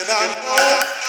And I know